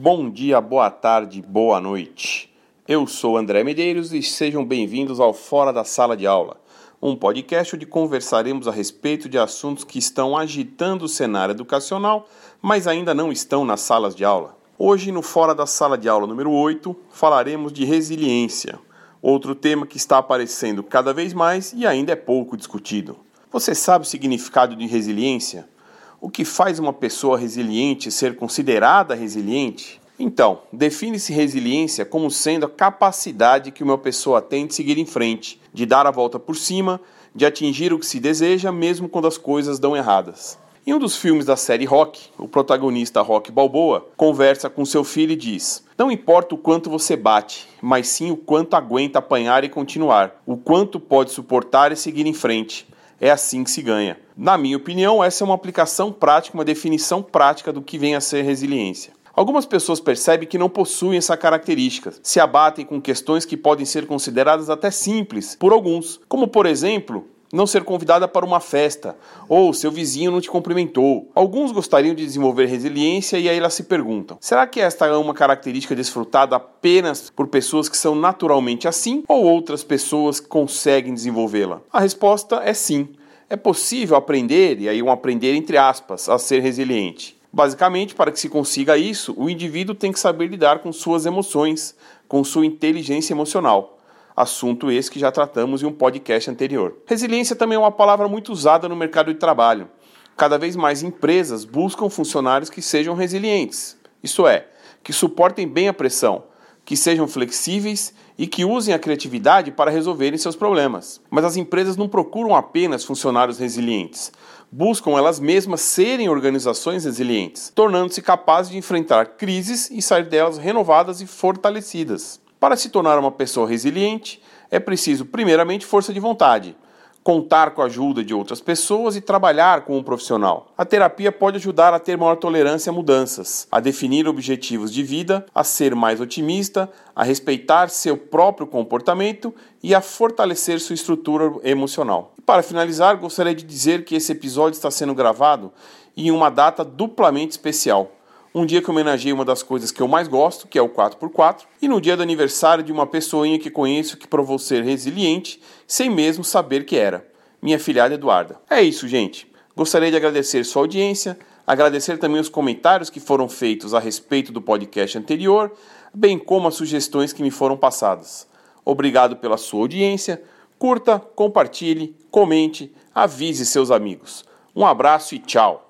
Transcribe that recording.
Bom dia, boa tarde, boa noite. Eu sou André Medeiros e sejam bem-vindos ao Fora da Sala de Aula, um podcast onde conversaremos a respeito de assuntos que estão agitando o cenário educacional, mas ainda não estão nas salas de aula. Hoje, no Fora da Sala de Aula número 8, falaremos de resiliência, outro tema que está aparecendo cada vez mais e ainda é pouco discutido. Você sabe o significado de resiliência? O que faz uma pessoa resiliente ser considerada resiliente? Então, define-se resiliência como sendo a capacidade que uma pessoa tem de seguir em frente, de dar a volta por cima, de atingir o que se deseja mesmo quando as coisas dão erradas. Em um dos filmes da série Rock, o protagonista Rock Balboa conversa com seu filho e diz: Não importa o quanto você bate, mas sim o quanto aguenta apanhar e continuar, o quanto pode suportar e seguir em frente. É assim que se ganha. Na minha opinião, essa é uma aplicação prática, uma definição prática do que vem a ser resiliência. Algumas pessoas percebem que não possuem essa característica, se abatem com questões que podem ser consideradas até simples por alguns, como por exemplo, não ser convidada para uma festa, ou seu vizinho não te cumprimentou. Alguns gostariam de desenvolver resiliência e aí elas se perguntam: será que esta é uma característica desfrutada apenas por pessoas que são naturalmente assim, ou outras pessoas conseguem desenvolvê-la? A resposta é sim. É possível aprender, e aí um aprender entre aspas, a ser resiliente. Basicamente, para que se consiga isso, o indivíduo tem que saber lidar com suas emoções, com sua inteligência emocional. Assunto esse que já tratamos em um podcast anterior. Resiliência também é uma palavra muito usada no mercado de trabalho. Cada vez mais empresas buscam funcionários que sejam resilientes, isso é, que suportem bem a pressão, que sejam flexíveis e que usem a criatividade para resolverem seus problemas. Mas as empresas não procuram apenas funcionários resilientes, buscam elas mesmas serem organizações resilientes, tornando-se capazes de enfrentar crises e sair delas renovadas e fortalecidas. Para se tornar uma pessoa resiliente, é preciso, primeiramente, força de vontade contar com a ajuda de outras pessoas e trabalhar com um profissional. A terapia pode ajudar a ter maior tolerância a mudanças, a definir objetivos de vida, a ser mais otimista, a respeitar seu próprio comportamento e a fortalecer sua estrutura emocional. E para finalizar, gostaria de dizer que esse episódio está sendo gravado em uma data duplamente especial um dia que homenageei uma das coisas que eu mais gosto, que é o 4x4, e no dia do aniversário de uma pessoinha que conheço que provou ser resiliente, sem mesmo saber que era, minha filhada Eduarda. É isso, gente. Gostaria de agradecer sua audiência, agradecer também os comentários que foram feitos a respeito do podcast anterior, bem como as sugestões que me foram passadas. Obrigado pela sua audiência. Curta, compartilhe, comente, avise seus amigos. Um abraço e tchau!